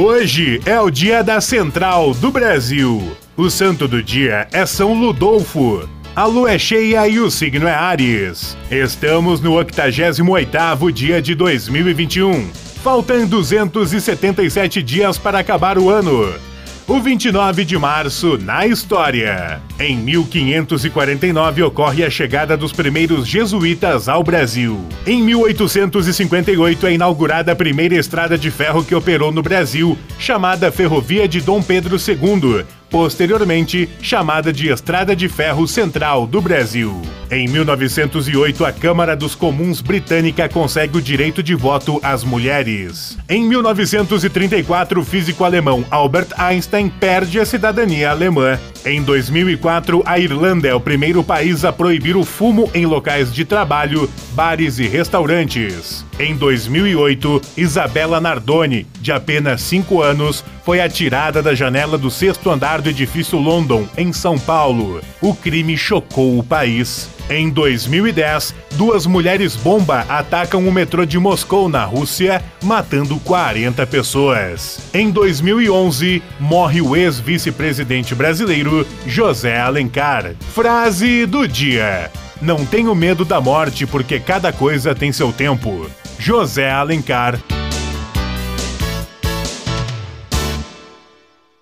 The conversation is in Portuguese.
Hoje é o dia da Central do Brasil. O santo do dia é São Ludolfo. A lua é cheia e o signo é Ares. Estamos no 88º dia de 2021. Faltam 277 dias para acabar o ano. O 29 de março na história. Em 1549 ocorre a chegada dos primeiros jesuítas ao Brasil. Em 1858 é inaugurada a primeira estrada de ferro que operou no Brasil, chamada Ferrovia de Dom Pedro II, posteriormente chamada de Estrada de Ferro Central do Brasil. Em 1908, a Câmara dos Comuns britânica consegue o direito de voto às mulheres. Em 1934, o físico alemão Albert Einstein perde a cidadania alemã. Em 2004, a Irlanda é o primeiro país a proibir o fumo em locais de trabalho, bares e restaurantes. Em 2008, Isabela Nardoni, de apenas 5 anos, foi atirada da janela do sexto andar do edifício London, em São Paulo. O crime chocou o país. Em 2010, duas mulheres bomba atacam o metrô de Moscou, na Rússia, matando 40 pessoas. Em 2011, morre o ex-vice-presidente brasileiro José Alencar. Frase do dia: Não tenho medo da morte porque cada coisa tem seu tempo. José Alencar.